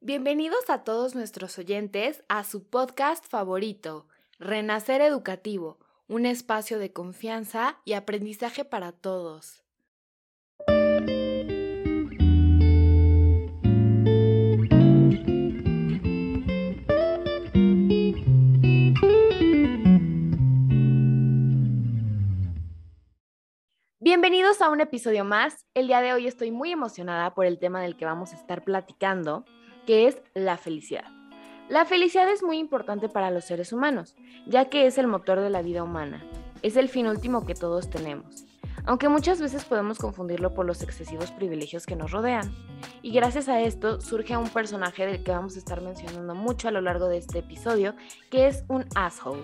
Bienvenidos a todos nuestros oyentes a su podcast favorito, Renacer Educativo, un espacio de confianza y aprendizaje para todos. Bienvenidos a un episodio más. El día de hoy estoy muy emocionada por el tema del que vamos a estar platicando, que es la felicidad. La felicidad es muy importante para los seres humanos, ya que es el motor de la vida humana. Es el fin último que todos tenemos, aunque muchas veces podemos confundirlo por los excesivos privilegios que nos rodean. Y gracias a esto surge un personaje del que vamos a estar mencionando mucho a lo largo de este episodio, que es un asshole.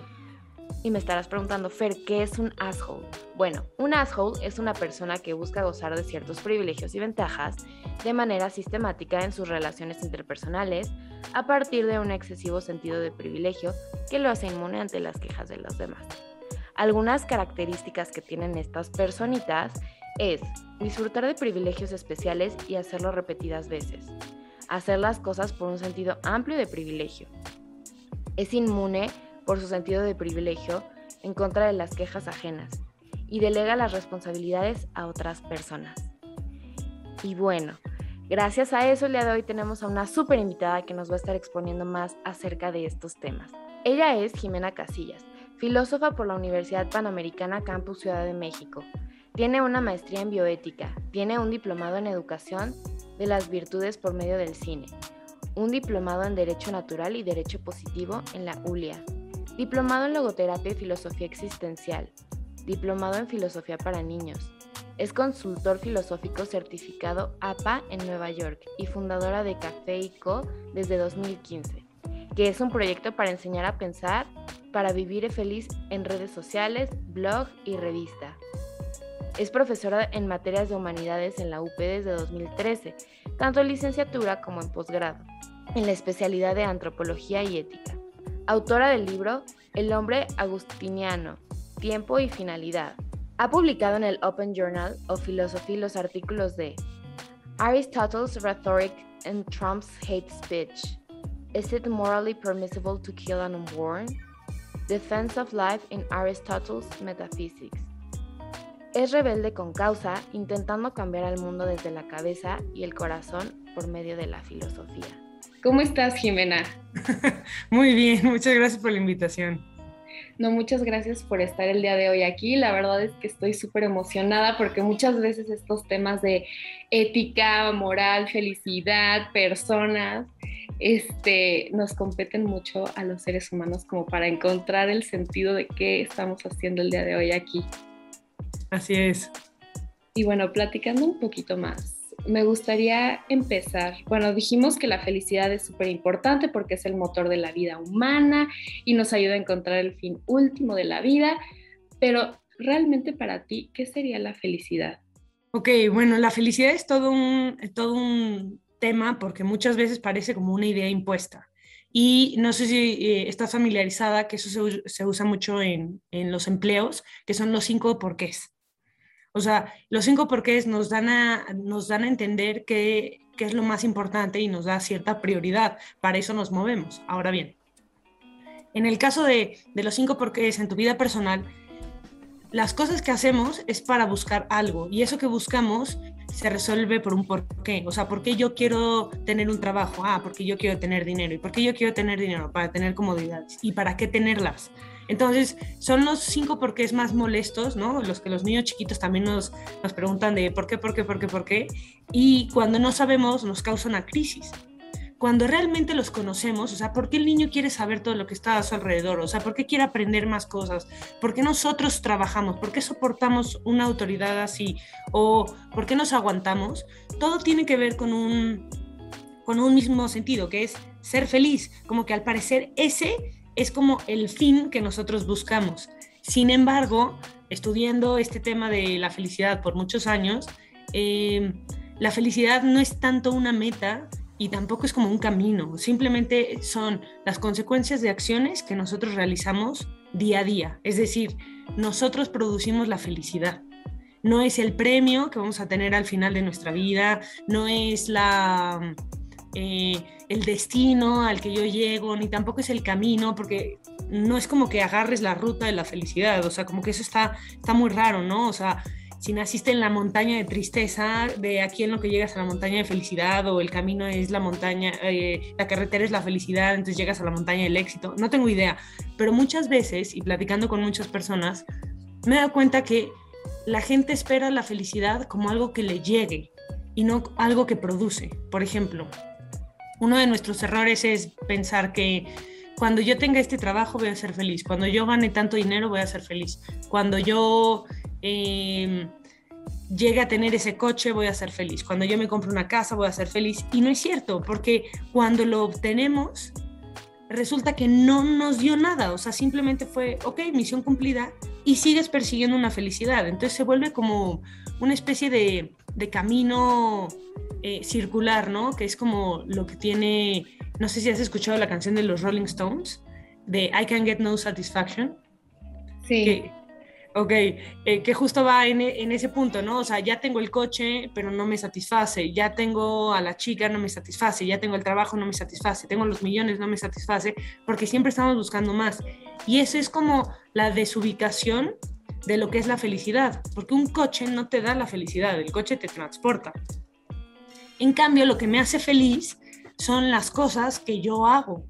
Y me estarás preguntando, Fer, ¿qué es un asshole? Bueno, un asshole es una persona que busca gozar de ciertos privilegios y ventajas de manera sistemática en sus relaciones interpersonales a partir de un excesivo sentido de privilegio que lo hace inmune ante las quejas de los demás. Algunas características que tienen estas personitas es disfrutar de privilegios especiales y hacerlo repetidas veces. Hacer las cosas por un sentido amplio de privilegio. Es inmune por su sentido de privilegio en contra de las quejas ajenas y delega las responsabilidades a otras personas. Y bueno, gracias a eso el día de hoy tenemos a una súper invitada que nos va a estar exponiendo más acerca de estos temas. Ella es Jimena Casillas, filósofa por la Universidad Panamericana Campus Ciudad de México. Tiene una maestría en bioética, tiene un diplomado en educación de las virtudes por medio del cine, un diplomado en Derecho Natural y Derecho Positivo en la ULIA, Diplomado en Logoterapia y Filosofía Existencial. Diplomado en Filosofía para Niños. Es consultor filosófico certificado APA en Nueva York y fundadora de Café y Co desde 2015, que es un proyecto para enseñar a pensar, para vivir feliz en redes sociales, blog y revista. Es profesora en materias de humanidades en la UP desde 2013, tanto en licenciatura como en posgrado, en la especialidad de antropología y ética autora del libro El hombre agustiniano, tiempo y finalidad. Ha publicado en el Open Journal of Philosophy los artículos de Aristotle's Rhetoric and Trump's Hate Speech. Is it morally permissible to kill an unborn? Defense of Life in Aristotle's Metaphysics. Es rebelde con causa, intentando cambiar al mundo desde la cabeza y el corazón por medio de la filosofía. ¿Cómo estás, Jimena? Muy bien, muchas gracias por la invitación. No, muchas gracias por estar el día de hoy aquí. La verdad es que estoy súper emocionada porque muchas veces estos temas de ética, moral, felicidad, personas, este, nos competen mucho a los seres humanos como para encontrar el sentido de qué estamos haciendo el día de hoy aquí. Así es. Y bueno, platicando un poquito más me gustaría empezar. Bueno, dijimos que la felicidad es súper importante porque es el motor de la vida humana y nos ayuda a encontrar el fin último de la vida, pero realmente para ti, ¿qué sería la felicidad? Ok, bueno, la felicidad es todo un, todo un tema porque muchas veces parece como una idea impuesta. Y no sé si eh, estás familiarizada que eso se, usa mucho en, en los empleos, que son los cinco porqués. O sea, los cinco porqués nos dan a, nos dan a entender qué, es lo más importante y nos da cierta prioridad. Para eso nos movemos. Ahora bien, en el caso de, de los cinco porqués en tu vida personal, las cosas que hacemos es para buscar algo y eso que buscamos se resuelve por un porqué. O sea, ¿por qué yo quiero tener un trabajo? Ah, porque yo quiero tener dinero. ¿Y por qué yo quiero tener dinero? Para tener comodidades. ¿Y para qué tenerlas? Entonces, son los cinco porqués más molestos, ¿no? Los que los niños chiquitos también nos, nos preguntan de por qué, por qué, por qué, por qué. Y cuando no sabemos, nos causa una crisis. Cuando realmente los conocemos, o sea, ¿por qué el niño quiere saber todo lo que está a su alrededor? O sea, ¿por qué quiere aprender más cosas? ¿Por qué nosotros trabajamos? ¿Por qué soportamos una autoridad así? ¿O por qué nos aguantamos? Todo tiene que ver con un, con un mismo sentido, que es ser feliz. Como que al parecer ese es como el fin que nosotros buscamos. Sin embargo, estudiando este tema de la felicidad por muchos años, eh, la felicidad no es tanto una meta y tampoco es como un camino, simplemente son las consecuencias de acciones que nosotros realizamos día a día. Es decir, nosotros producimos la felicidad. No es el premio que vamos a tener al final de nuestra vida, no es la eh, el destino al que yo llego, ni tampoco es el camino, porque no es como que agarres la ruta de la felicidad, o sea, como que eso está, está muy raro, ¿no? O sea, si naciste en la montaña de tristeza, de aquí en lo que llegas a la montaña de felicidad, o el camino es la montaña, eh, la carretera es la felicidad, entonces llegas a la montaña del éxito, no tengo idea, pero muchas veces, y platicando con muchas personas, me he dado cuenta que la gente espera la felicidad como algo que le llegue y no algo que produce. Por ejemplo, uno de nuestros errores es pensar que cuando yo tenga este trabajo voy a ser feliz, cuando yo gane tanto dinero voy a ser feliz, cuando yo em, llegue a tener ese coche voy a ser feliz, cuando yo me compre una casa voy a ser feliz. Y no es cierto, porque cuando lo obtenemos resulta que no nos dio nada, o sea, simplemente fue, ok, misión cumplida y sigues persiguiendo una felicidad. Entonces se vuelve como una especie de, camino eh, circular, ¿no? Que es como lo que tiene, no sé si has escuchado la canción de los Rolling Stones, de I Can Get No Satisfaction. Sí. Ok, eh, que justo va en, en, ese punto, ¿no? O sea, ya tengo el coche, pero no me satisface, ya tengo a la chica, no me satisface, ya tengo el trabajo, no me satisface, tengo los millones, no me satisface, porque siempre estamos buscando más. Y eso es como la desubicación de lo que es la felicidad, porque un coche no te da la felicidad, el coche te transporta. En cambio, lo que me hace feliz son las cosas que yo hago.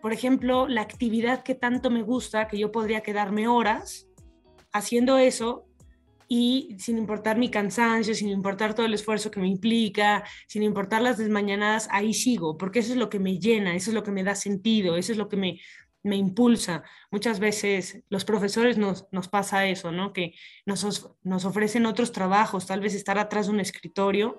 Por ejemplo, la actividad que tanto me gusta, que yo podría quedarme horas haciendo eso y sin importar mi cansancio, sin importar todo el esfuerzo que me implica, sin importar las desmañanadas, ahí sigo, porque eso es lo que me llena, eso es lo que me da sentido, eso es lo que me, me impulsa. Muchas veces los profesores nos, nos pasa eso, ¿no? Que nos, nos ofrecen otros trabajos, tal vez estar atrás de un escritorio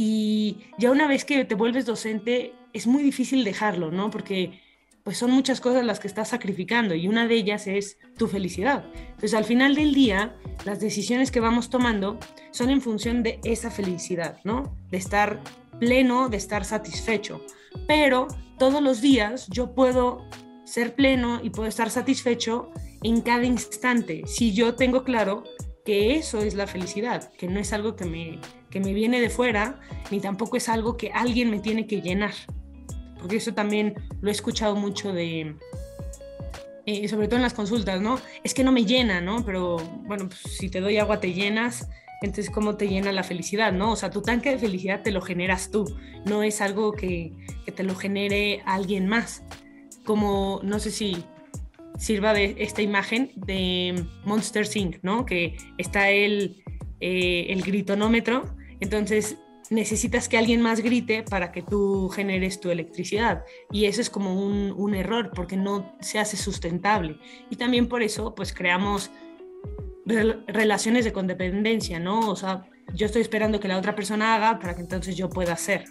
y ya una vez que te vuelves docente es muy difícil dejarlo, ¿no? Porque pues son muchas cosas las que estás sacrificando y una de ellas es tu felicidad. Entonces al final del día, las decisiones que vamos tomando son en función de esa felicidad, ¿no? De estar pleno, de estar satisfecho. Pero todos los días yo puedo ser pleno y puedo estar satisfecho en cada instante si yo tengo claro que eso es la felicidad, que no es algo que me, que me viene de fuera, ni tampoco es algo que alguien me tiene que llenar porque eso también lo he escuchado mucho de, eh, sobre todo en las consultas, ¿no? Es que no me llena, ¿no? Pero bueno, pues, si te doy agua te llenas, entonces ¿cómo te llena la felicidad, ¿no? O sea, tu tanque de felicidad te lo generas tú, no es algo que, que te lo genere alguien más. Como, no sé si sirva de esta imagen de Monster Inc., ¿no? Que está el, eh, el gritonómetro, entonces necesitas que alguien más grite para que tú generes tu electricidad. Y eso es como un, error porque no se hace sustentable. Y también por eso pues creamos relaciones de codependencia, ¿no? O sea, yo estoy esperando que la otra persona haga para que entonces yo pueda hacer.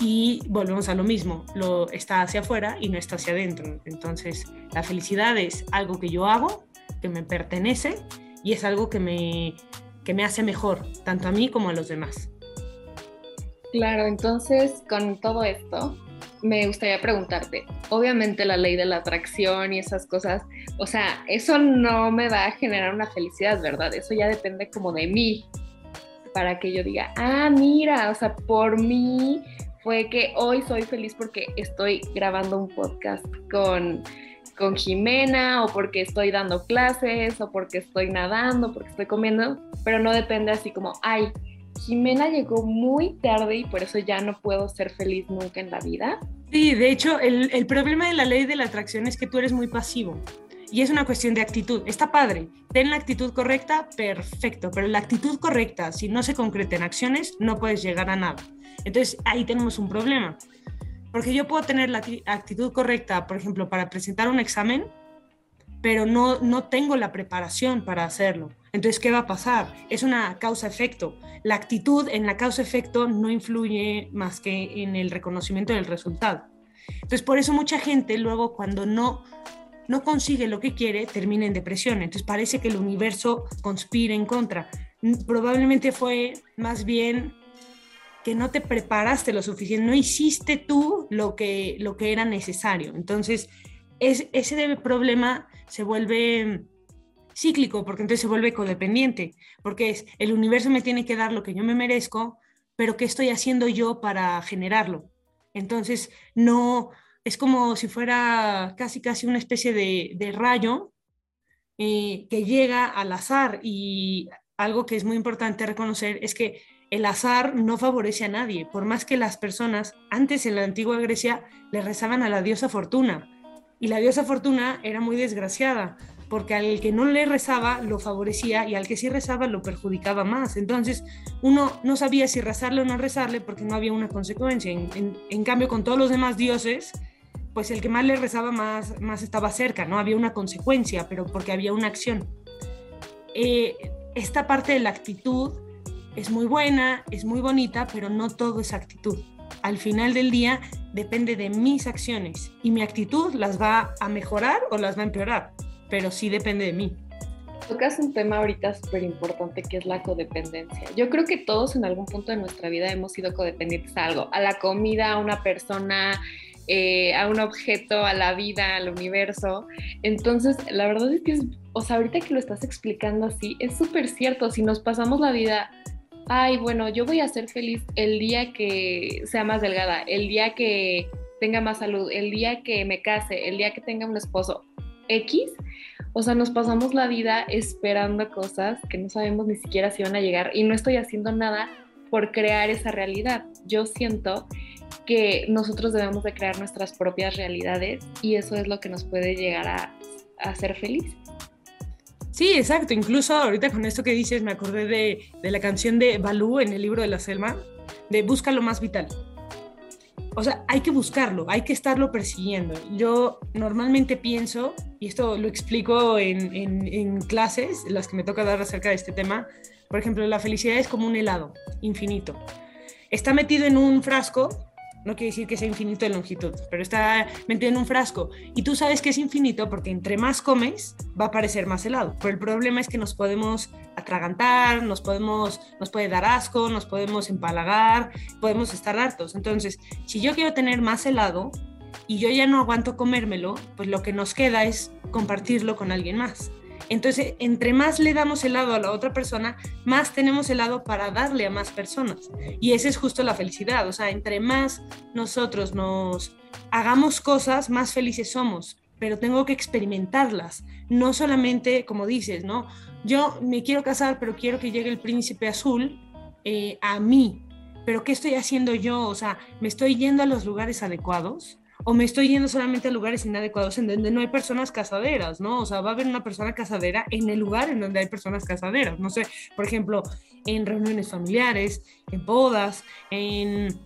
Y volvemos a lo mismo, lo está hacia afuera y no está hacia adentro. Entonces, la felicidad es algo que yo hago, que me pertenece y es algo que me, que me hace mejor, tanto a mí como a los demás. Claro, entonces con todo esto me gustaría preguntarte, obviamente la ley de la atracción y esas cosas, o sea, eso no me va a generar una felicidad, ¿verdad? Eso ya depende como de mí, para que yo diga, ah, mira, o sea, por mí fue que hoy soy feliz porque estoy grabando un podcast con, con Jimena o porque estoy dando clases o porque estoy nadando, porque estoy comiendo, pero no depende así como, ay, Jimena llegó muy tarde y por eso ya no puedo ser feliz nunca en la vida. Sí, de hecho, el, el, problema de la ley de la atracción es que tú eres muy pasivo y es una cuestión de actitud. Está padre, ten la actitud correcta, perfecto, pero la actitud correcta, si no se concreta en acciones, no puedes llegar a nada. Entonces ahí tenemos un problema. Porque yo puedo tener la actitud correcta, por ejemplo, para presentar un examen, pero no, no tengo la preparación para hacerlo. Entonces, ¿qué va a pasar? Es una causa-efecto. La actitud en la causa-efecto no influye más que en el reconocimiento del resultado. Entonces, por eso mucha gente luego cuando no, no consigue lo que quiere, termina en depresión. Entonces, parece que el universo conspira en contra. Probablemente fue más bien que no te preparaste lo suficiente, no hiciste tú lo que, lo que era necesario. Entonces, es, ese problema se vuelve cíclico, porque entonces se vuelve codependiente, porque es el universo me tiene que dar lo que yo me merezco, pero ¿qué estoy haciendo yo para generarlo? Entonces, no, es como si fuera casi, casi una especie de, rayo eh, que llega al azar y algo que es muy importante reconocer es que el azar no favorece a nadie, por más que las personas antes en la antigua Grecia le rezaban a la diosa Fortuna y la diosa Fortuna era muy desgraciada porque al que no le rezaba lo favorecía y al que sí rezaba lo perjudicaba más. Entonces uno no sabía si rezarle o no rezarle porque no había una consecuencia. En, cambio con todos los demás dioses, pues el que más le rezaba más, más estaba cerca, no había una consecuencia, pero porque había una acción. Eh, esta parte de la actitud es muy buena, es muy bonita, pero no todo es actitud. Al final del día depende de mis acciones y mi actitud las va a mejorar o las va a empeorar, pero sí depende de mí. Tocas un tema ahorita súper importante que es la codependencia. Yo creo que todos en algún punto de nuestra vida hemos sido codependientes a algo, a la comida, a una persona, eh, a un objeto, a la vida, al universo. Entonces, la verdad es que, es, o sea, ahorita que lo estás explicando así, es súper cierto. Si nos pasamos la vida ay, bueno, yo voy a ser feliz el día que sea más delgada, el día que tenga más salud, el día que me case, el día que tenga un esposo X. O sea, nos pasamos la vida esperando cosas que no sabemos ni siquiera si van a llegar y no estoy haciendo nada por crear esa realidad. Yo siento que nosotros debemos de crear nuestras propias realidades y eso es lo que nos puede llegar a, hacer feliz. Sí, exacto. Incluso ahorita con esto que dices me acordé de, la canción de Balú en el libro de la Selma, de Busca lo más vital. O sea, hay que buscarlo, hay que estarlo persiguiendo. Yo normalmente pienso, y esto lo explico en, en, en clases, las que me toca dar acerca de este tema, por ejemplo, la felicidad es como un helado infinito. Está metido en un frasco no quiere decir que sea infinito de longitud, pero está metido en un frasco. Y tú sabes que es infinito porque entre más comes va a parecer más helado. Pero el problema es que nos podemos atragantar, nos, podemos, nos puede dar asco, nos podemos empalagar, podemos estar hartos. Entonces, si yo quiero tener más helado y yo ya no aguanto comérmelo, pues lo que nos queda es compartirlo con alguien más. Entonces, entre más le damos helado a la otra persona, más tenemos helado para darle a más personas. Y esa es justo la felicidad. O sea, entre más nosotros nos hagamos cosas, más felices somos. Pero tengo que experimentarlas. No solamente, como dices, ¿no? Yo me quiero casar, pero quiero que llegue el príncipe azul eh, a mí. Pero ¿qué estoy haciendo yo? O sea, ¿me estoy yendo a los lugares adecuados? O me estoy yendo solamente a lugares inadecuados en donde no hay personas casaderas, ¿no? O sea, va a haber una persona casadera en el lugar en donde hay personas casaderas. No sé, por ejemplo, en reuniones familiares, en bodas, en,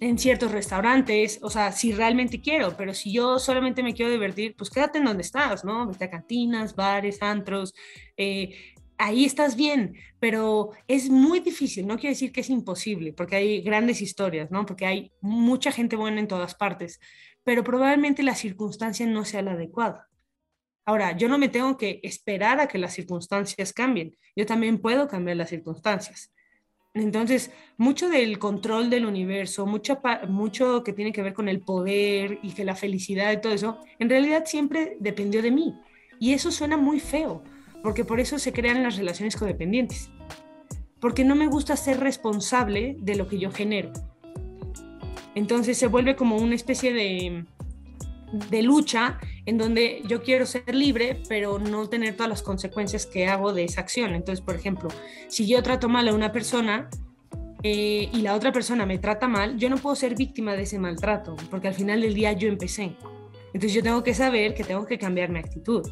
en ciertos restaurantes, o sea, si realmente quiero, pero si yo solamente me quiero divertir, pues quédate en donde estás, ¿no? Vete a cantinas, bares, antros, eh, ahí estás bien, pero es muy difícil, no quiere decir que es imposible, porque hay grandes historias, ¿no? Porque hay mucha gente buena en todas partes, pero probablemente la circunstancia no sea la adecuada. Ahora, yo no me tengo que esperar a que las circunstancias cambien, yo también puedo cambiar las circunstancias. Entonces, mucho del control del universo, mucho, mucho que tiene que ver con el poder y que la felicidad y todo eso, en realidad siempre dependió de mí. Y eso suena muy feo, porque por eso se crean las relaciones codependientes, porque no me gusta ser responsable de lo que yo genero. Entonces se vuelve como una especie de, de lucha en donde yo quiero ser libre, pero no tener todas las consecuencias que hago de esa acción. Entonces, por ejemplo, si yo trato mal a una persona eh, y la otra persona me trata mal, yo no puedo ser víctima de ese maltrato, porque al final del día yo empecé. Entonces yo tengo que saber que tengo que cambiar mi actitud.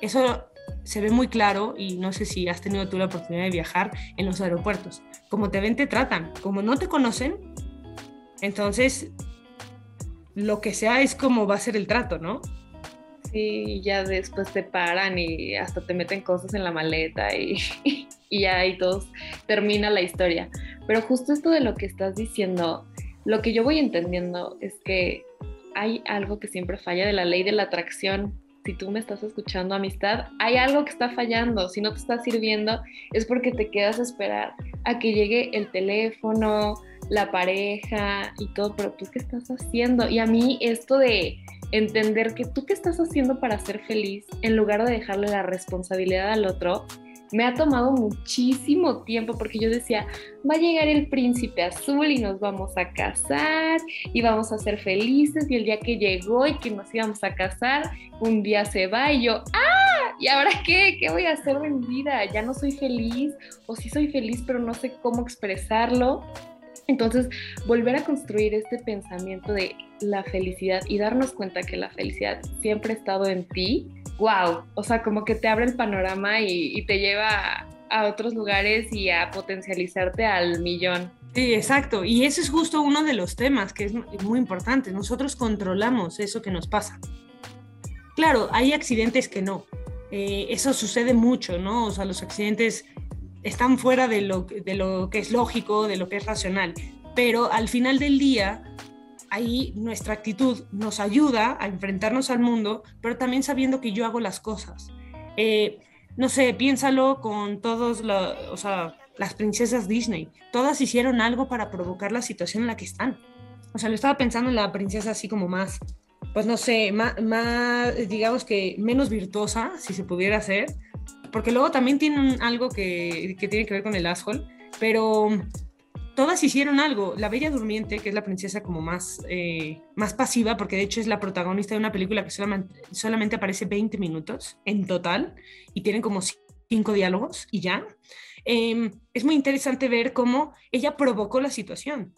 Eso se ve muy claro y no sé si has tenido tú la oportunidad de viajar en los aeropuertos. Como te ven, te tratan. Como no te conocen, entonces lo que sea es como va a ser el trato, ¿no? Sí, ya después te paran y hasta te meten cosas en la maleta y, y ya ahí todos termina la historia. Pero justo esto de lo que estás diciendo, lo que yo voy entendiendo es que hay algo que siempre falla de la ley de la atracción si tú me estás escuchando, amistad, hay algo que está fallando. Si no te está sirviendo, es porque te quedas a esperar a que llegue el teléfono, la pareja y todo, pero tú qué estás haciendo. Y a mí esto de entender que tú qué estás haciendo para ser feliz, en lugar de dejarle la responsabilidad al otro, me ha tomado muchísimo tiempo porque yo decía, va a llegar el príncipe azul y nos vamos a casar y vamos a ser felices y el día que llegó y que nos íbamos a casar, un día se va y yo, ¡ah! ¿Y ahora qué? ¿Qué voy a hacer en vida? Ya no soy feliz o sí soy feliz pero no sé cómo expresarlo. Entonces, volver a construir este pensamiento de la felicidad y darnos cuenta que la felicidad siempre ha estado en ti, wow, o sea, como que te abre el panorama y, te lleva a, otros lugares y a potencializarte al millón. Sí, exacto. Y ese es justo uno de los temas que es muy importante. Nosotros controlamos eso que nos pasa. Claro, hay accidentes que no. Eh, eso sucede mucho, ¿no? O sea, los accidentes están fuera de lo, de lo que es lógico, de lo que es racional. Pero al final del día, ahí nuestra actitud nos ayuda a enfrentarnos al mundo, pero también sabiendo que yo hago las cosas. Eh, no sé, piénsalo con todos o sea, las princesas Disney. Todas hicieron algo para provocar la situación en la que están. O sea, lo estaba pensando en la princesa así como más, pues no sé, más, digamos que menos virtuosa, si se pudiera hacer, porque luego también tienen algo que, que tiene que ver con el asshole, pero todas hicieron algo. La Bella Durmiente, que es la princesa como más, eh, más pasiva, porque de hecho es la protagonista de una película que solamente, aparece 20 minutos en total y tienen como cinco diálogos y ya. Em, es muy interesante ver cómo ella provocó la situación.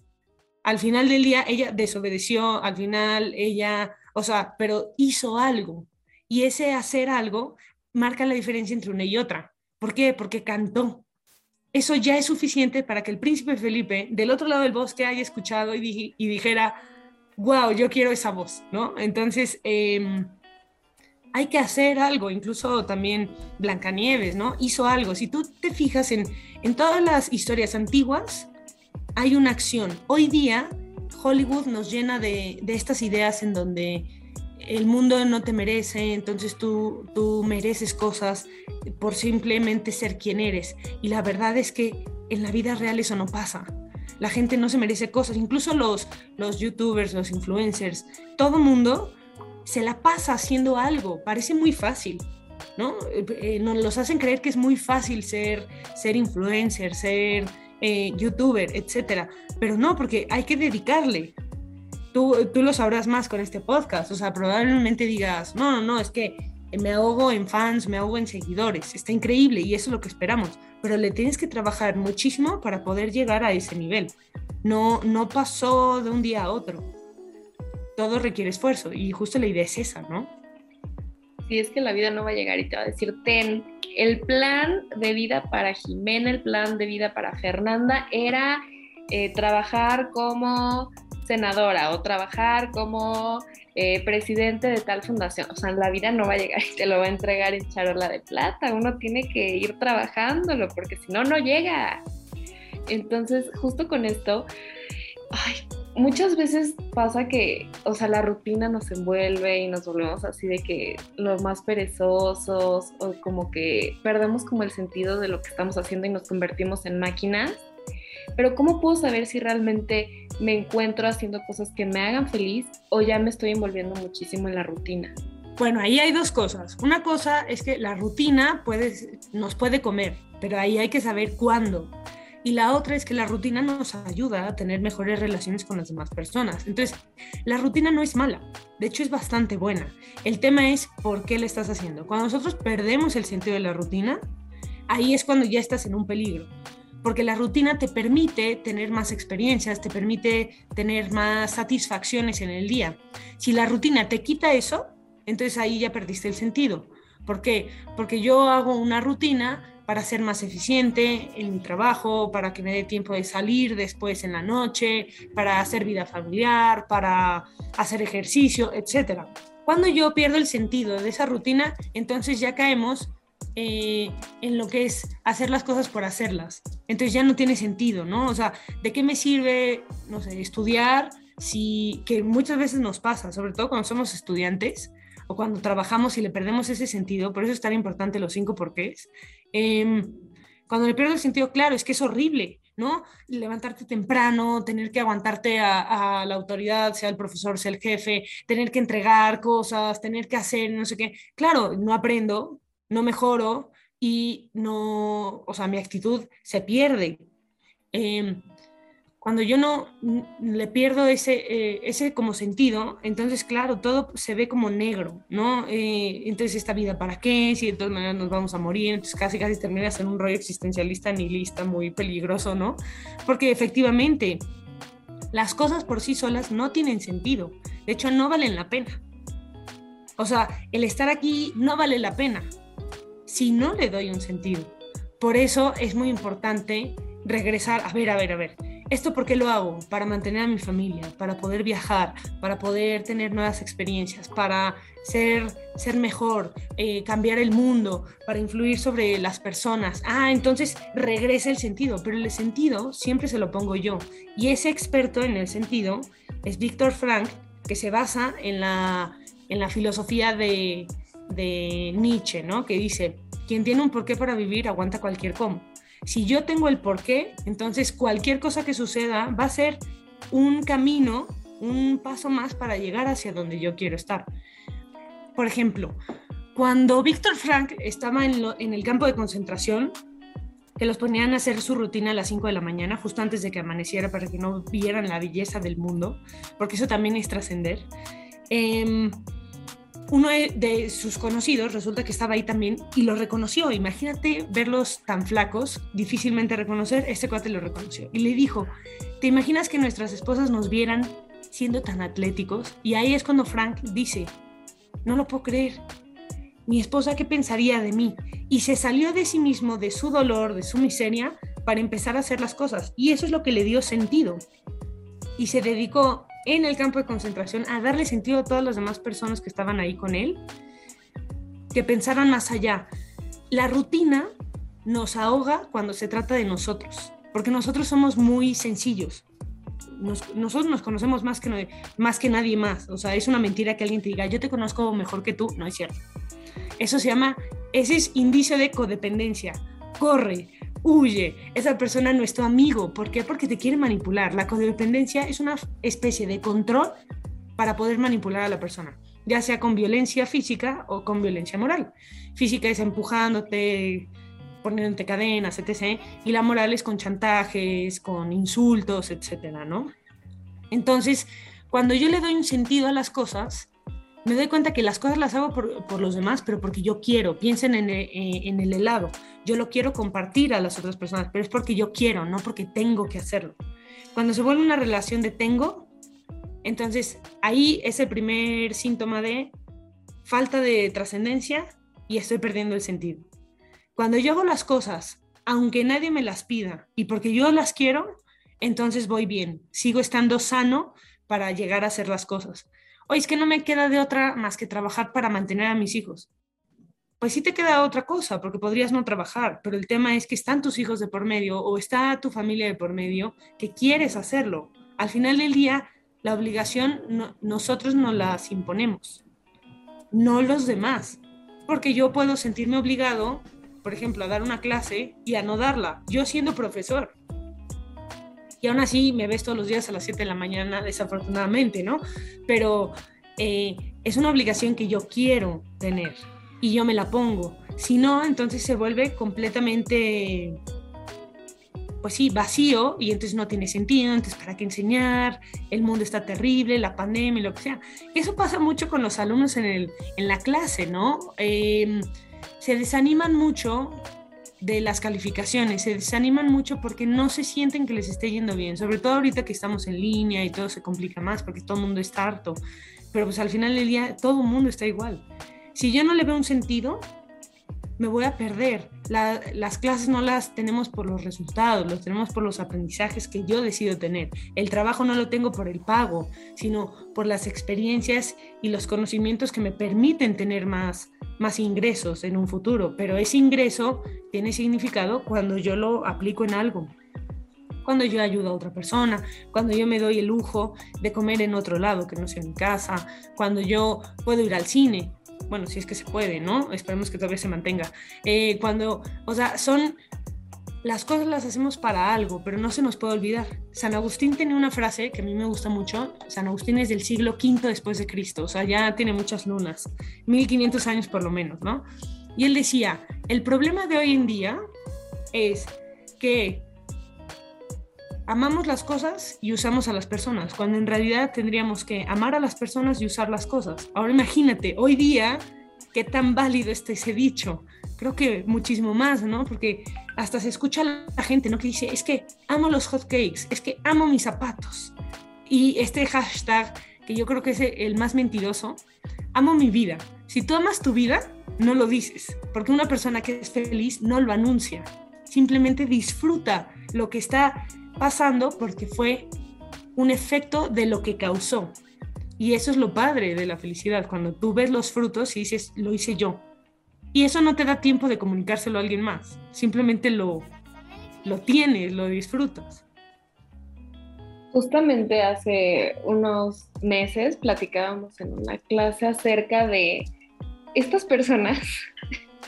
Al final del día ella desobedeció, al final ella, o sea, pero hizo algo. Y ese hacer algo marca la diferencia entre una y otra. ¿Por qué? Porque cantó. Eso ya es suficiente para que el príncipe Felipe del otro lado del bosque haya escuchado y, dijera, wow, yo quiero esa voz, ¿no? Entonces, em, hay que hacer algo, incluso también Blancanieves, ¿no? Hizo algo. Si tú te fijas en, en todas las historias antiguas, hay una acción. Hoy día, Hollywood nos llena de, de estas ideas en donde el mundo no te merece, entonces tú, tú mereces cosas por simplemente ser quien eres. Y la verdad es que en la vida real eso no pasa. La gente no se merece cosas, incluso los, los youtubers, los influencers, todo mundo se la pasa haciendo algo, parece muy fácil, ¿no? Eh, nos los hacen creer que es muy fácil ser, ser influencer, ser eh, youtuber, etcétera, pero no, porque hay que dedicarle, tú, lo sabrás más con este podcast. O sea, probablemente digas, no, no, no, es que me ahogo en fans, me ahogo en seguidores. Está increíble y eso es lo que esperamos. Pero le tienes que trabajar muchísimo para poder llegar a ese nivel. No, no pasó de un día a otro. Todo requiere esfuerzo y justo la idea es esa, ¿no? Sí, es que la vida no va a llegar y te va a decir, ten, el plan de vida para Jimena, el plan de vida para Fernanda era eh, trabajar como senadora o trabajar como eh, presidente de tal fundación. O sea, la vida no va a llegar y te lo va a entregar en charola de plata. Uno tiene que ir trabajándolo porque si no, no llega. Entonces, justo con esto, muchas veces pasa que, o sea, la rutina nos envuelve y nos volvemos así de que los más perezosos o como que perdemos como el sentido de lo que estamos haciendo y nos convertimos en máquinas pero ¿cómo puedo saber si realmente me encuentro haciendo cosas que me hagan feliz o ya me estoy envolviendo muchísimo en la rutina? Bueno, ahí hay dos cosas. Una cosa es que la rutina nos puede comer, pero ahí hay que saber cuándo. Y la otra es que la rutina nos ayuda a tener mejores relaciones con las demás personas. Entonces, la rutina no es mala, de hecho es bastante buena. El tema es por qué la estás haciendo. Cuando nosotros perdemos el sentido de la rutina, ahí es cuando ya estás en un peligro porque la rutina te permite tener más experiencias, te permite tener más satisfacciones en el día. Si la rutina te quita eso, entonces ahí ya perdiste el sentido. ¿Por qué? Porque yo hago una rutina para ser más eficiente en mi trabajo, para que me dé tiempo de salir después en la noche, para hacer vida familiar, para hacer ejercicio, etc. Cuando yo pierdo el sentido de esa rutina, entonces ya caemos eh, en lo que es hacer las cosas por hacerlas. Entonces ya no tiene sentido, ¿no? O sea, ¿de qué me sirve, no sé, estudiar si, que muchas veces nos pasa, sobre todo cuando somos estudiantes o cuando trabajamos y le perdemos ese sentido, por eso es tan importante los cinco porqués. Eh, cuando le pierdo el sentido, claro, es que es horrible, ¿no? Levantarte temprano, tener que aguantarte a, a, la autoridad, sea el profesor, sea el jefe, tener que entregar cosas, tener que hacer no sé qué. Claro, no aprendo, no mejoro, y no, o sea, mi actitud se pierde. Em, cuando yo no le pierdo ese, eh, ese como sentido, entonces, claro, todo se ve como negro, ¿no? Eh, entonces, ¿esta vida para qué? Si de todas maneras nos vamos a morir, entonces casi casi terminas en un rollo existencialista nihilista muy peligroso, ¿no? Porque efectivamente, las cosas por sí solas no tienen sentido, de hecho, no valen la pena. O sea, el estar aquí no vale la pena si no le doy un sentido. Por eso es muy importante regresar, a ver, a ver, a ver, ¿esto por qué lo hago? Para mantener a mi familia, para poder viajar, para poder tener nuevas experiencias, para ser, ser mejor, eh, cambiar el mundo, para influir sobre las personas. Ah, entonces regresa el sentido, pero el sentido siempre se lo pongo yo. Y ese experto en el sentido es Víctor Frank, que se basa en la, en la filosofía de, de Nietzsche, ¿no? Que dice, quien tiene un porqué para vivir aguanta cualquier cómo. Si yo tengo el porqué, entonces cualquier cosa que suceda va a ser un camino, un paso más para llegar hacia donde yo quiero estar. Por ejemplo, cuando Víctor Frank estaba en, el campo de concentración, que los ponían a hacer su rutina a las 5 de la mañana, justo antes de que amaneciera, para que no vieran la belleza del mundo, porque eso también es trascender. Eh, uno de sus conocidos resulta que estaba ahí también y lo reconoció. Imagínate verlos tan flacos, difícilmente reconocer, este cuate lo reconoció. Y le dijo, ¿te imaginas que nuestras esposas nos vieran siendo tan atléticos? Y ahí es cuando Frank dice, no lo puedo creer. Mi esposa, ¿qué pensaría de mí? Y se salió de sí mismo, de su dolor, de su miseria, para empezar a hacer las cosas. Y eso es lo que le dio sentido. Y se dedicó en el campo de concentración a darle sentido a todas las demás personas que estaban ahí con él, que pensaran más allá. La rutina nos ahoga cuando se trata de nosotros, porque nosotros somos muy sencillos. nosotros nos conocemos más que, más que nadie más. O sea, es una mentira que alguien te diga, yo te conozco mejor que tú. No es cierto. Eso se llama, ese es indicio de codependencia. Corre, huye, esa persona no es tu amigo. ¿Por qué? Porque te quiere manipular. La codependencia es una especie de control para poder manipular a la persona, ya sea con violencia física o con violencia moral. Física es empujándote, poniéndote cadenas, etc. Y la moral es con chantajes, con insultos, etcétera, ¿no? Entonces, cuando yo le doy un sentido a las cosas, me doy cuenta que las cosas las hago por, los demás, pero porque yo quiero. Piensen en el, eh, en el, helado. Yo lo quiero compartir a las otras personas, pero es porque yo quiero, no porque tengo que hacerlo. Cuando se vuelve una relación de tengo, entonces ahí es el primer síntoma de falta de trascendencia y estoy perdiendo el sentido. Cuando yo hago las cosas, aunque nadie me las pida y porque yo las quiero, entonces voy bien. Sigo estando sano para llegar a hacer las cosas oye, es que no me queda de otra más que trabajar para mantener a mis hijos. Pues sí te queda otra cosa, porque podrías no trabajar, pero el tema es que están tus hijos de por medio o está tu familia de por medio que quieres hacerlo. Al final del día, la obligación nosotros no las imponemos, no los demás, porque yo puedo sentirme obligado, por ejemplo, a dar una clase y a no darla, yo siendo profesor y aún así me ves todos los días a las 7 de la mañana, desafortunadamente, ¿no? Pero eh, es una obligación que yo quiero tener y yo me la pongo. Si no, entonces se vuelve completamente, pues sí, vacío y entonces no tiene sentido, entonces para qué enseñar, el mundo está terrible, la pandemia, lo que sea. Eso pasa mucho con los alumnos en, el, en la clase, ¿no? Eh, se desaniman mucho de las calificaciones, se desaniman mucho porque no se sienten que les esté yendo bien, sobre todo ahorita que estamos en línea y todo se complica más porque todo el mundo está harto, pero pues al final del día todo el mundo está igual. Si yo no le veo un sentido, me voy a perder. las clases no las tenemos por los resultados, los tenemos por los aprendizajes que yo decido tener. El trabajo no lo tengo por el pago, sino por las experiencias y los conocimientos que me permiten tener más, más ingresos en un futuro. Pero ese ingreso tiene significado cuando yo lo aplico en algo cuando yo ayudo a otra persona, cuando yo me doy el lujo de comer en otro lado que no sea mi casa, cuando yo puedo ir al cine, bueno, si es que se puede, ¿no? Esperemos que todavía se mantenga. Eh, cuando, o sea, son, las cosas las hacemos para algo, pero no se nos puede olvidar. San Agustín tiene una frase que a mí me gusta mucho. San Agustín es del siglo V después de Cristo, o sea, ya tiene muchas lunas, 1500 años por lo menos, ¿no? Y él decía, el problema de hoy en día es que amamos las cosas y usamos a las personas, cuando en realidad tendríamos que amar a las personas y usar las cosas. Ahora imagínate, hoy día, qué tan válido está ese dicho. Creo que muchísimo más, ¿no? Porque hasta se escucha la gente, ¿no? Que dice, es que amo los hotcakes, es que amo mis zapatos. Y este hashtag, que yo creo que es el más mentiroso, amo mi vida. Si tú amas tu vida, no lo dices, porque una persona que es feliz no lo anuncia, simplemente disfruta lo que está pasando porque fue un efecto de lo que causó. Y eso es lo padre de la felicidad, cuando tú ves los frutos y dices, lo hice yo. Y eso no te da tiempo de comunicárselo a alguien más, simplemente lo, lo tienes, lo disfrutas. Justamente hace unos meses platicábamos en una clase acerca de estas personas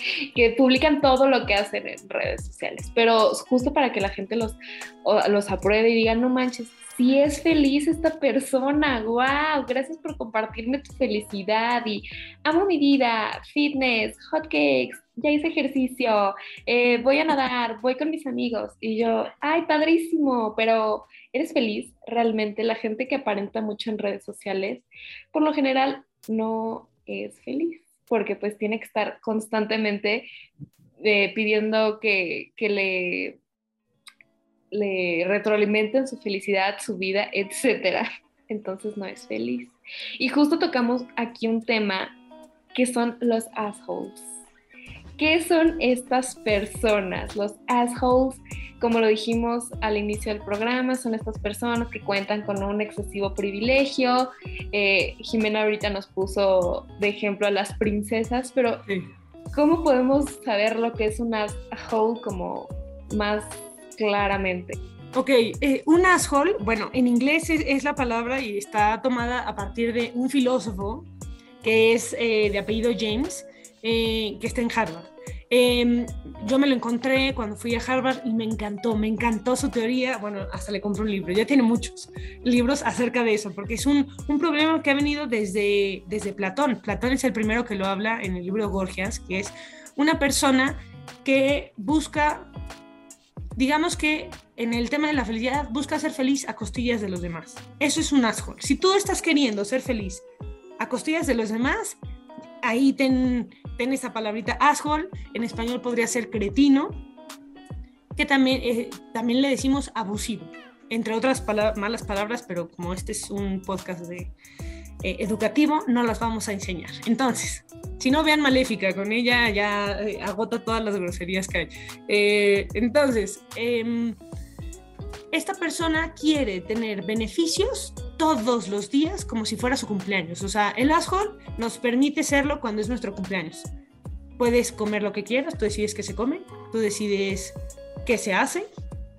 que publican todo lo que hacen en redes sociales, pero justo para que la gente los, los apruebe y diga, no manches, si es feliz esta persona, wow, gracias por compartirme tu felicidad y amo mi vida, fitness, hotcakes, ya hice ejercicio, eh, voy a nadar, voy con mis amigos y yo, ay, padrísimo, pero ¿eres feliz? Realmente la gente que aparenta mucho en redes sociales, por lo general, no es feliz porque pues tiene que estar constantemente eh, pidiendo que, le, le retroalimenten su felicidad, su vida, etc. Entonces no es feliz. Y justo tocamos aquí un tema que son los assholes. ¿Qué son estas personas? Los assholes, como lo dijimos al inicio del programa, son estas personas que cuentan con un excesivo privilegio. Eh, Jimena ahorita nos puso de ejemplo a las princesas, pero ¿cómo podemos saber lo que es un asshole como más claramente? Ok, eh, un asshole, bueno, en inglés es, la palabra y está tomada a partir de un filósofo que es eh, de apellido James, que está en Harvard. Em, yo me lo encontré cuando fui a Harvard y me encantó, me encantó su teoría. Bueno, hasta le compré un libro, ya tiene muchos libros acerca de eso, porque es un, un problema que ha venido desde, desde Platón. Platón es el primero que lo habla en el libro Gorgias, que es una persona que busca, digamos que en el tema de la felicidad, busca ser feliz a costillas de los demás. Eso es un asco. Si tú estás queriendo ser feliz a costillas de los demás, ahí ten, esa palabrita asshole, en español podría ser cretino, que también, eh, también le decimos abusivo, entre otras malas palabras, pero como este es un podcast eh, educativo, no las vamos a enseñar. Entonces, si no vean Maléfica, con ella ya eh, agota todas las groserías que hay. entonces, em, esta persona quiere tener beneficios todos los días como si fuera su cumpleaños. O sea, el asshole nos permite serlo cuando es nuestro cumpleaños. Puedes comer lo que quieras, tú decides qué se come, tú decides qué se hace,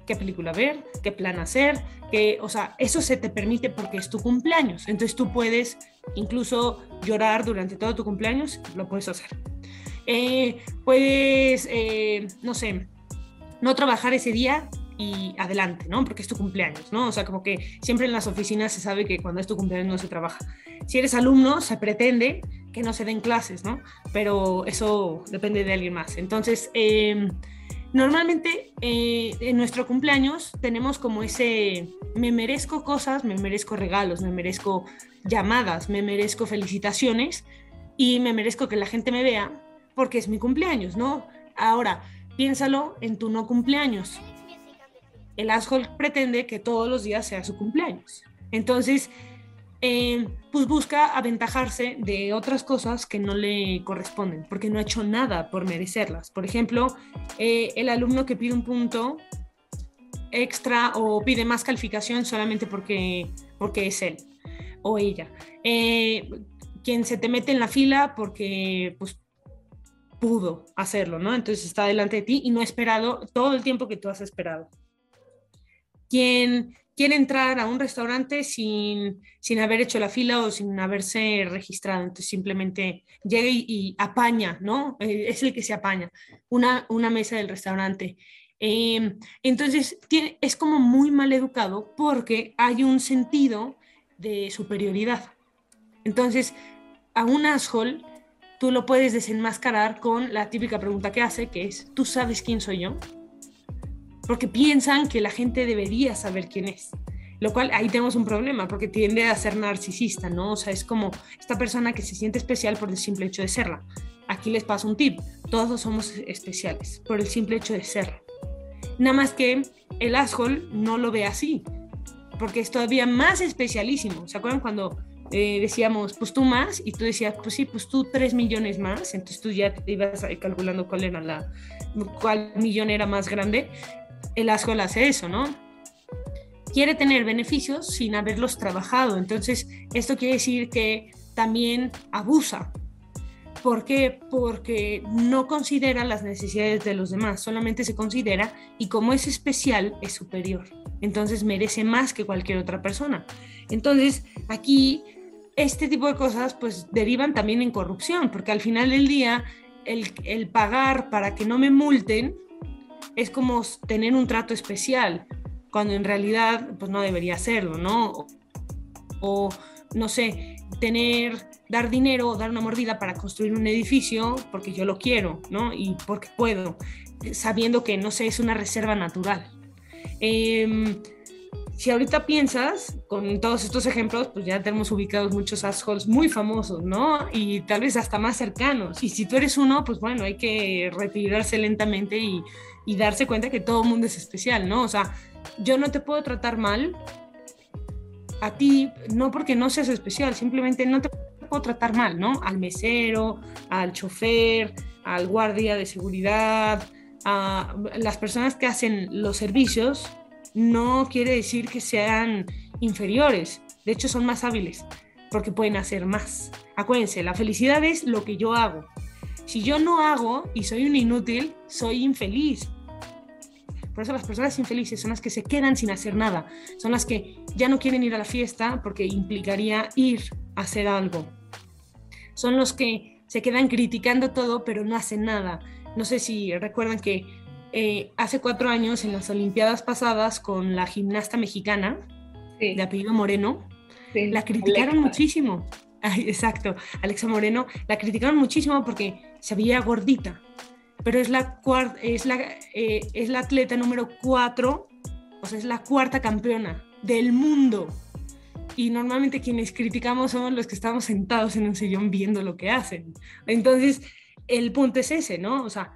qué película ver, qué plan hacer, que, o sea, eso se te permite porque es tu cumpleaños. Entonces tú puedes incluso llorar durante todo tu cumpleaños, lo puedes hacer. Eh, puedes, eh, no sé, no trabajar ese día y adelante, ¿no? Porque es tu cumpleaños, ¿no? O sea, como que siempre en las oficinas se sabe que cuando es tu cumpleaños no se trabaja. Si eres alumno, se pretende que no se den clases, ¿no? Pero eso depende de alguien más. Entonces, em, normalmente eh, en nuestro cumpleaños tenemos como ese, me merezco cosas, me merezco regalos, me merezco llamadas, me merezco felicitaciones y me merezco que la gente me vea porque es mi cumpleaños, ¿no? Ahora, piénsalo en tu no cumpleaños el asshole pretende que todos los días sea su cumpleaños. Entonces, eh, pues busca aventajarse de otras cosas que no le corresponden, porque no ha hecho nada por merecerlas. Por ejemplo, eh, el alumno que pide un punto extra o pide más calificación solamente porque, porque es él o ella. Eh, quien se te mete en la fila porque pues, pudo hacerlo, ¿no? Entonces está delante de ti y no ha esperado todo el tiempo que tú has esperado quien quiere entrar a un restaurante sin, sin haber hecho la fila o sin haberse registrado. Entonces simplemente llega y, apaña, ¿no? Eh, es el que se apaña una, una mesa del restaurante. Em, entonces es como muy mal educado porque hay un sentido de superioridad. Entonces, a un asshole tú lo puedes desenmascarar con la típica pregunta que hace, que es, ¿tú sabes quién soy yo? Porque piensan que la gente debería saber quién es. Lo cual ahí tenemos un problema, porque tiende a ser narcisista, ¿no? O sea, es como esta persona que se siente especial por el simple hecho de serla. Aquí les paso un tip, todos somos especiales por el simple hecho de ser. Nada más que el asshole no lo ve así, porque es todavía más especialísimo. ¿Se acuerdan cuando eh, decíamos, pues tú más, y tú decías, pues sí, pues tú tres millones más, entonces tú ya te ibas calculando cuál era la, cuál millón era más grande, el asco hace eso, ¿no? Quiere tener beneficios sin haberlos trabajado, entonces esto quiere decir que también abusa. ¿Por qué? Porque no considera las necesidades de los demás, solamente se considera y como es especial es superior, entonces merece más que cualquier otra persona. Entonces aquí este tipo de cosas pues derivan también en corrupción, porque al final del día el, pagar para que no me multen es como tener un trato especial, cuando en realidad pues no debería serlo, ¿no? O, no sé, tener, dar dinero o dar una mordida para construir un edificio porque yo lo quiero, ¿no? Y porque puedo, sabiendo que, no sé, es una reserva natural. Eh, si ahorita piensas, con todos estos ejemplos, pues ya tenemos ubicados muchos assholes muy famosos, ¿no? Y tal vez hasta más cercanos. Y si tú eres uno, pues bueno, hay que retirarse lentamente y, y darse cuenta que todo el mundo es especial, ¿no? O sea, yo no te puedo tratar mal a ti, no porque no seas especial, simplemente no te puedo tratar mal, ¿no? Al mesero, al chofer, al guardia de seguridad, a las personas que hacen los servicios, no quiere decir que sean inferiores, de hecho son más hábiles porque pueden hacer más. Acuérdense, la felicidad es lo que yo hago. Si yo no hago y soy un inútil, soy infeliz. Por eso las personas infelices son las que se quedan sin hacer nada, son las que ya no quieren ir a la fiesta porque implicaría ir a hacer algo. Son los que se quedan criticando todo pero no hacen nada. No sé si recuerdan que eh, hace cuatro años en las Olimpiadas pasadas con la gimnasta mexicana de apellido Moreno. la criticaron muchísimo. exacto, Alexa Moreno. La criticaron muchísimo porque se veía gordita. Pero es la, es la, eh, es la atleta número cuatro, o sea, es la cuarta campeona del mundo. Y normalmente quienes criticamos somos los que estamos sentados en un sillón viendo lo que hacen. Entonces, el punto es ese, ¿no? O sea,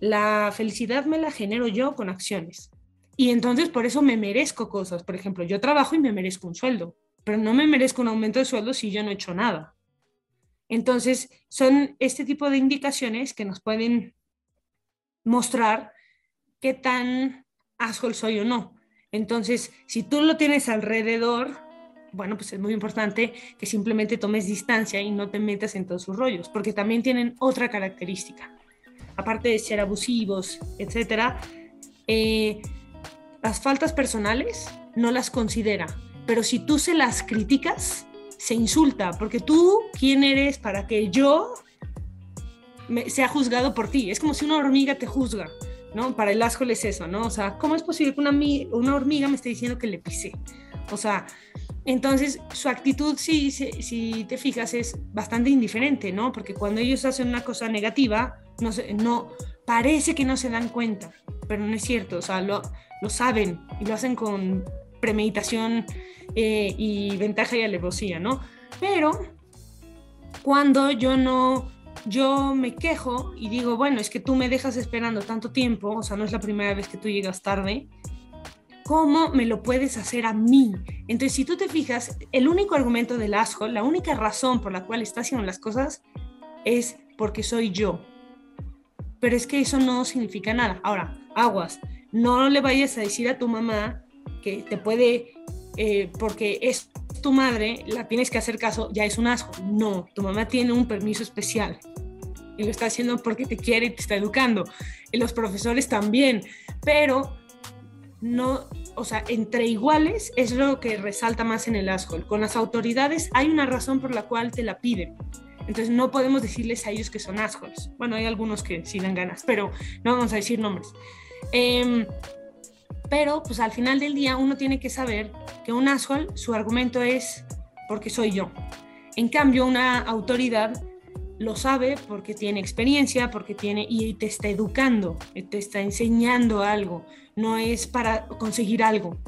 la felicidad me la genero yo con acciones. Y entonces por eso me merezco cosas. Por ejemplo, yo trabajo y me merezco un sueldo, pero no me merezco un aumento de sueldo si yo no he hecho nada. Entonces, son este tipo de indicaciones que nos pueden mostrar qué tan asshole soy o no. Entonces, si tú lo tienes alrededor, bueno, pues es muy importante que simplemente tomes distancia y no te metas en todos sus rollos, porque también tienen otra característica aparte de ser abusivos, etcétera, eh, las faltas personales no las considera, pero si tú se las criticas, se insulta, porque tú, ¿quién eres para que yo me, sea juzgado por ti? Es como si una hormiga te juzga, ¿no? Para el asco es eso, ¿no? O sea, ¿cómo es posible que una, hormiga me esté diciendo que le pisé? O sea, entonces su actitud, si, si, si, te fijas, es bastante indiferente, ¿no? Porque cuando ellos hacen una cosa negativa, no, parece que no se dan cuenta, pero no es cierto, o sea, lo, lo saben y lo hacen con premeditación eh, y ventaja y alevosía, ¿no? Pero cuando yo no, yo me quejo y digo, bueno, es que tú me dejas esperando tanto tiempo, o sea, no es la primera vez que tú llegas tarde, ¿cómo me lo puedes hacer a mí? Entonces, si tú te fijas, el único argumento del asco, la única razón por la cual está haciendo las cosas es porque soy yo pero es que eso no significa nada. Ahora, aguas, no le vayas a decir a tu mamá que te puede, eh, porque es tu madre, la tienes que hacer caso, ya es un asco. No, tu mamá tiene un permiso especial y lo está haciendo porque te quiere y te está educando. Y los profesores también, pero no, o sea, entre iguales es lo que resalta más en el asco. Con las autoridades hay una razón por la cual te la piden. Entonces no podemos decirles a ellos que son assholes. Bueno, hay algunos que sí dan ganas, pero no vamos a decir nombres. Em, pero pues al final del día uno tiene que saber que un asshole, su argumento es porque soy yo. En cambio, una autoridad lo sabe porque tiene experiencia, porque tiene y te está educando, te está enseñando algo, no es para conseguir algo.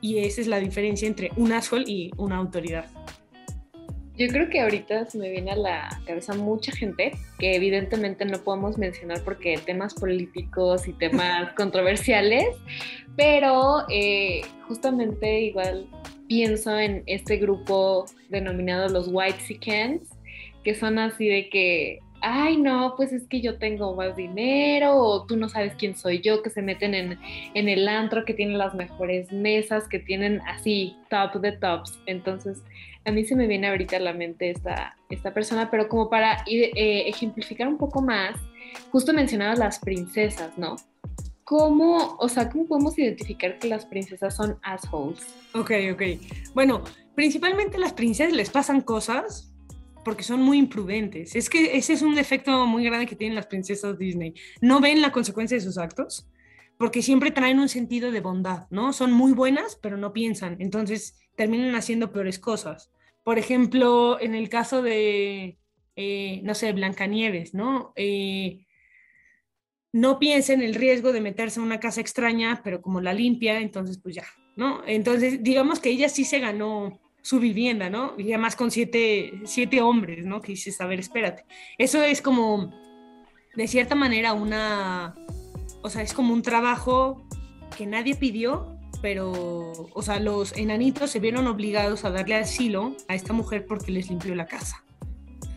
Y esa es la diferencia entre un asshole y una autoridad. Yo creo que ahorita se me viene a la cabeza mucha gente que evidentemente no podemos mencionar porque temas políticos y temas controversiales, pero eh, justamente igual pienso en este grupo denominado los White Chickens, que son así de que, ay no, pues es que yo tengo más dinero o tú no sabes quién soy yo, que se meten en, en el antro, que tienen las mejores mesas, que tienen así top de tops. Entonces, a mí se me viene ahorita a la mente esta, esta persona, pero como para eh, ejemplificar un poco más, justo mencionabas las princesas, ¿no? ¿Cómo, o sea, cómo podemos identificar que las princesas son assholes? Ok, ok. Bueno, principalmente las princesas les pasan cosas porque son muy imprudentes. Es que ese es un defecto muy grande que tienen las princesas Disney. No ven la consecuencia de sus actos porque siempre traen un sentido de bondad, ¿no? Son muy buenas, pero no piensan. Entonces terminan haciendo peores cosas. Por ejemplo, en el caso de, eh, no sé, Blancanieves, ¿no? Eh, no piensa en el riesgo de meterse en una casa extraña, pero como la limpia, entonces pues ya, ¿no? Entonces, digamos que ella sí se ganó su vivienda, ¿no? Y además con siete, siete hombres, ¿no? Que dices, a ver, espérate. Eso es como, de cierta manera, una, o sea, es como un trabajo que nadie pidió, pero, o sea, los enanitos se vieron obligados a darle asilo a esta mujer porque les limpió la casa.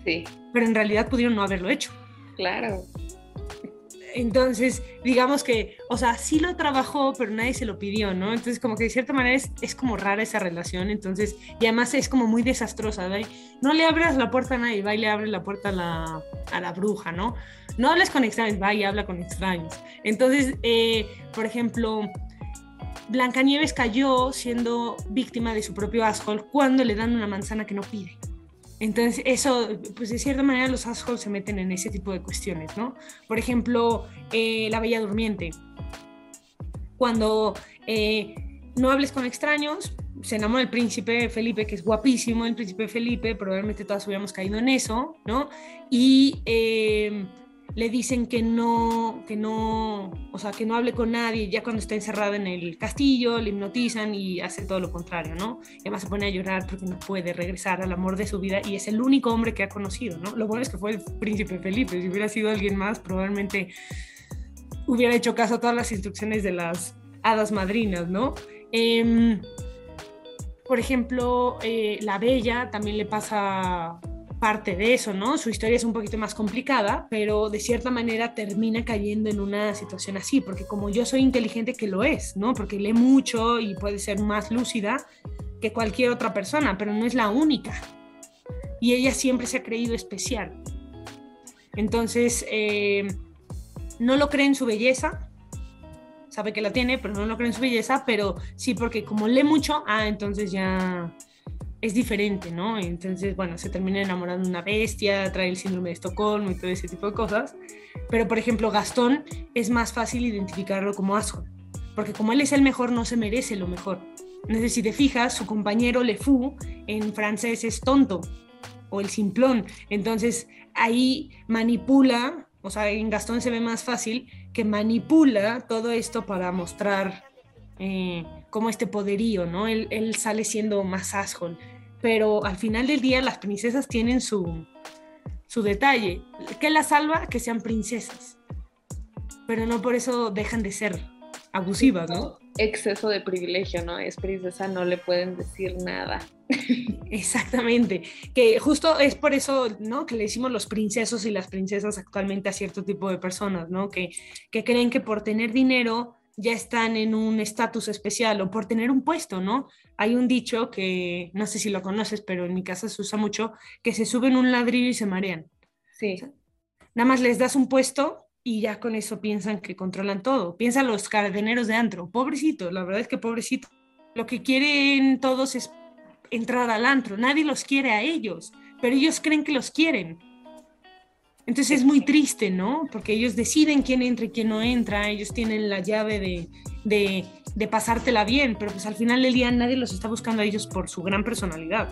Sí. Pero en realidad pudieron no haberlo hecho. Claro. Entonces, digamos que, o sea, sí lo trabajó, pero nadie se lo pidió, ¿no? Entonces, como que de cierta manera es, como rara esa relación, entonces, y además es como muy desastrosa, ¿no? No le abras la puerta a nadie, va y le abre la puerta a la, a la bruja, ¿no? No hables con extraños, va y habla con extraños. Entonces, eh, por ejemplo, Blancanieves cayó siendo víctima de su propio asshole cuando le dan una manzana que no pide. Entonces, eso, pues de cierta manera los assholes se meten en ese tipo de cuestiones, ¿no? Por ejemplo, eh, La Bella Durmiente. Cuando eh, no hables con extraños, se enamora el príncipe Felipe, que es guapísimo, el príncipe Felipe, probablemente todas hubiéramos caído en eso, ¿no? Y eh, le dicen que no, que no, o sea, que no hable con nadie, ya cuando está encerrada en el castillo, le hipnotizan y hace todo lo contrario, ¿no? Y además se pone a llorar porque no puede regresar al amor de su vida y es el único hombre que ha conocido, ¿no? Lo bueno es que fue el príncipe Felipe, si hubiera sido alguien más, probablemente hubiera hecho caso a todas las instrucciones de las hadas madrinas, ¿no? Em, por ejemplo, eh, la Bella también le pasa parte de eso, ¿no? Su historia es un poquito más complicada, pero de cierta manera termina cayendo en una situación así, porque como yo soy inteligente, que lo es, ¿no? Porque lee mucho y puede ser más lúcida que cualquier otra persona, pero no es la única. Y ella siempre se ha creído especial. Entonces, eh, no lo cree en su belleza, sabe que la tiene, pero no lo cree en su belleza, pero sí porque como lee mucho, ah, entonces ya es diferente, ¿no? Entonces, bueno, se termina enamorando de una bestia, trae el síndrome de Estocolmo y todo ese tipo de cosas. Pero, por ejemplo, Gastón es más fácil identificarlo como asco, porque como él es el mejor, no se merece lo mejor. Entonces, si te fijas, su compañero Le Fou en francés es tonto o el simplón. Entonces, ahí manipula, o sea, en Gastón se ve más fácil que manipula todo esto para mostrar eh, como este poderío, ¿no? Él, sale siendo más asshole, pero al final del día las princesas tienen su, su detalle. ¿Qué las salva? Que sean princesas, pero no por eso dejan de ser abusivas, ¿no? Exceso de privilegio, ¿no? Es princesa, no le pueden decir nada. Exactamente, que justo es por eso, ¿no? Que le decimos los princesos y las princesas actualmente a cierto tipo de personas, ¿no? Que, que creen que por tener dinero ya están en un estatus especial o por tener un puesto, ¿no? Hay un dicho que no sé si lo conoces, pero en mi casa se usa mucho, que se suben un ladrillo y se marean. Sí. nada más les das un puesto y ya con eso piensan que controlan todo. Piensan los cardeneros de antro, pobrecitos, la verdad es que pobrecitos. Lo que quieren todos es entrar al antro, nadie los quiere a ellos, pero ellos creen que los quieren. Entonces es muy triste, ¿no? Porque ellos deciden quién entra y quién no entra, ellos tienen la llave de, de, pasártela bien, pero pues al final del día nadie los está buscando a ellos por su gran personalidad.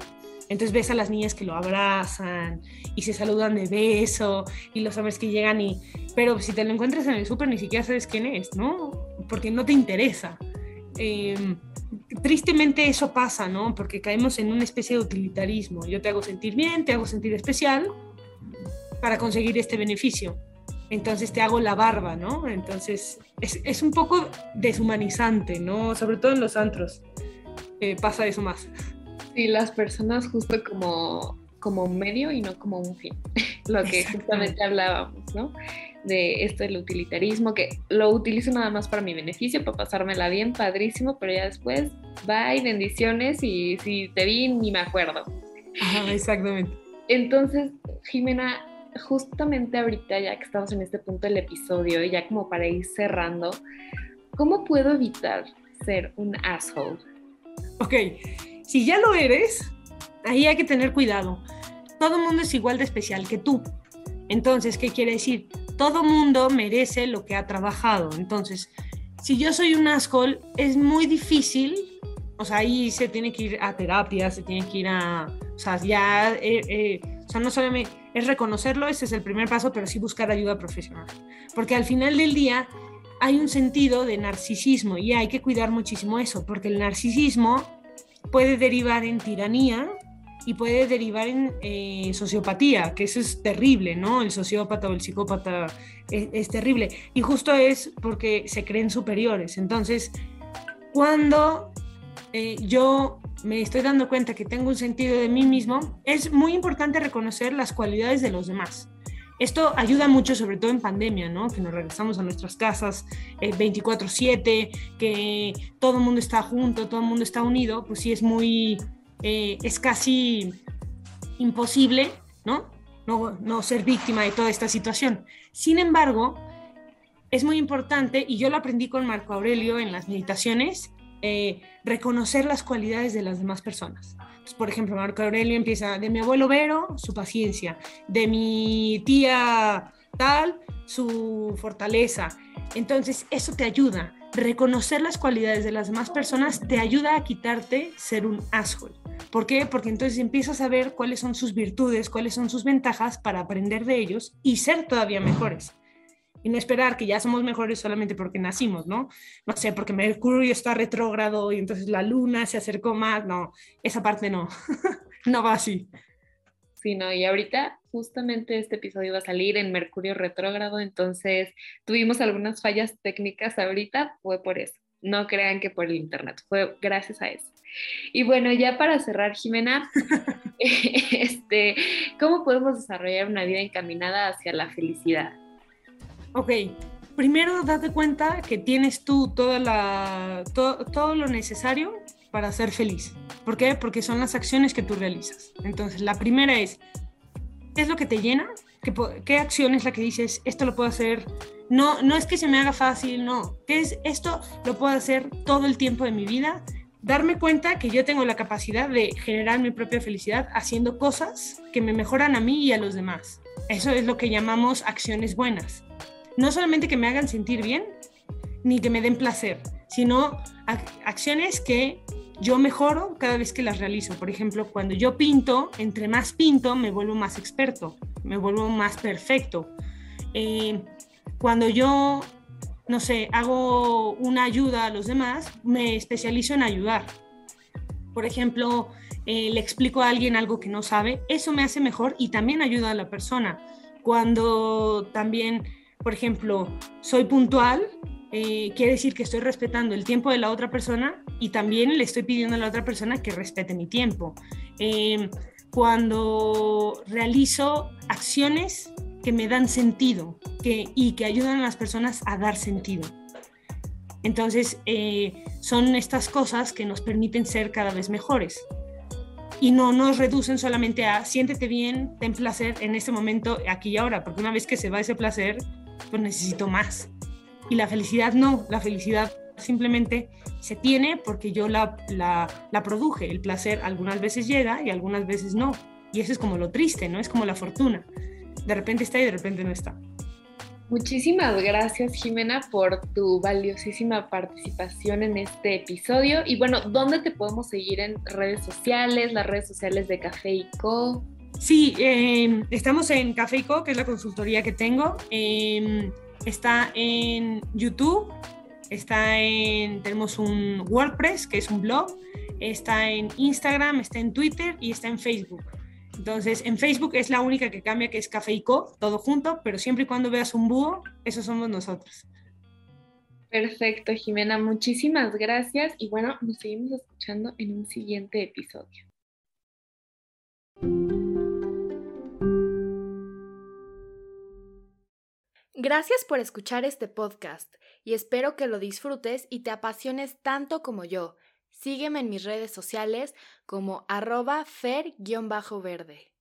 Entonces ves a las niñas que lo abrazan y se saludan de beso y los hombres que llegan y... Pero si te lo encuentras en el súper ni siquiera sabes quién es, ¿no? Porque no te interesa. Em, tristemente eso pasa, ¿no? Porque caemos en una especie de utilitarismo. Yo te hago sentir bien, te hago sentir especial para conseguir este beneficio. Entonces te hago la barba, ¿no? Entonces es, es un poco deshumanizante, ¿no? Sobre todo en los antros. Eh, pasa eso más. Sí, las personas justo como, como un medio y no como un fin. Lo que justamente hablábamos, ¿no? De esto del utilitarismo, que lo utilizo nada más para mi beneficio, para pasármela bien, padrísimo, pero ya después, bye, bendiciones y si te vi ni me acuerdo. exactamente. Entonces, Jimena, justamente ahorita, ya que estamos en este punto del episodio, y ya como para ir cerrando, ¿cómo puedo evitar ser un asshole? Ok, si ya lo eres, ahí hay que tener cuidado. Todo mundo es igual de especial que tú. Entonces, ¿qué quiere decir? Todo mundo merece lo que ha trabajado. Entonces, si yo soy un asshole, es muy difícil. O sea, ahí se tiene que ir a terapia, se tiene que ir a. O sea, ya. Eh, eh, o sea, no solamente es reconocerlo, ese es el primer paso, pero sí buscar ayuda profesional. Porque al final del día hay un sentido de narcisismo y hay que cuidar muchísimo eso, porque el narcisismo puede derivar en tiranía y puede derivar en eh, sociopatía, que eso es terrible, ¿no? El sociópata o el psicópata es, terrible. Y justo es porque se creen superiores. Entonces, cuando eh, yo me estoy dando cuenta que tengo un sentido de mí mismo, es muy importante reconocer las cualidades de los demás. Esto ayuda mucho, sobre todo en pandemia, ¿no? Que nos regresamos a nuestras casas 24/7, eh, que todo el mundo está junto, todo el mundo está unido, pues sí es muy, eh, es casi imposible, ¿no? ¿no? No ser víctima de toda esta situación. Sin embargo, es muy importante, y yo lo aprendí con Marco Aurelio en las meditaciones, eh, reconocer las cualidades de las demás personas por ejemplo, Marco Aurelio empieza de mi abuelo Vero, su paciencia, de mi tía tal, su fortaleza. Entonces, eso te ayuda. Reconocer las cualidades de las demás personas te ayuda a quitarte ser un asshole. ¿Por qué? Porque entonces empiezas a ver cuáles son sus virtudes, cuáles son sus ventajas para aprender de ellos y ser todavía mejores y no esperar que ya somos mejores solamente porque nacimos, ¿no? No sé, porque Mercurio está retrógrado y entonces la luna se acercó más, no, esa parte no, no va así. Sí, no, y ahorita justamente este episodio va a salir en Mercurio retrógrado, entonces tuvimos algunas fallas técnicas ahorita, fue por eso. No crean que por el internet, fue gracias a eso. Y bueno, ya para cerrar, Jimena, este, ¿cómo podemos desarrollar una vida encaminada hacia la felicidad? Ok, primero date cuenta que tienes tú toda la, todo lo necesario para ser feliz. ¿Por qué? Porque son las acciones que tú realizas. Entonces, la primera es, ¿qué es lo que te llena? ¿Qué, qué acción es la que dices, esto lo puedo hacer? No, no es que se me haga fácil, no. ¿Qué es esto? Lo puedo hacer todo el tiempo de mi vida. Darme cuenta que yo tengo la capacidad de generar mi propia felicidad haciendo cosas que me mejoran a mí y a los demás. Eso es lo que llamamos acciones buenas no solamente que me hagan sentir bien, ni que me den placer, sino acciones que yo mejoro cada vez que las realizo. Por ejemplo, cuando yo pinto, entre más pinto, me vuelvo más experto, me vuelvo más perfecto. Eh, cuando yo, no sé, hago una ayuda a los demás, me especializo en ayudar. Por ejemplo, eh, le explico a alguien algo que no sabe, eso me hace mejor y también ayuda a la persona. Cuando también por ejemplo, soy puntual, eh, quiere decir que estoy respetando el tiempo de la otra persona y también le estoy pidiendo a la otra persona que respete mi tiempo. Em, cuando realizo acciones que me dan sentido que, y que ayudan a las personas a dar sentido. Entonces, eh, son estas cosas que nos permiten ser cada vez mejores y no nos reducen solamente a siéntete bien, ten placer en este momento, aquí y ahora, porque una vez que se va ese placer, pues necesito más. Y la felicidad no, la felicidad simplemente se tiene porque yo la, la, la, produje. El placer algunas veces llega y algunas veces no. Y eso es como lo triste, ¿no? Es como la fortuna. De repente está y de repente no está. Muchísimas gracias Jimena por tu valiosísima participación en este episodio. Y bueno, ¿dónde te podemos seguir en redes sociales, las redes sociales de Café y Co? Sí, em, estamos en Café Co, que es la consultoría que tengo. Em, está en YouTube, está en, tenemos un WordPress, que es un blog, está en Instagram, está en Twitter y está en Facebook. Entonces, en Facebook es la única que cambia, que es Café y Co, todo junto, pero siempre y cuando veas un búho, esos somos nosotros. Perfecto, Jimena, muchísimas gracias y bueno, nos seguimos escuchando en un siguiente episodio. Gracias por escuchar este podcast y espero que lo disfrutes y te apasiones tanto como yo. Sígueme en mis redes sociales como arroba fer-verde.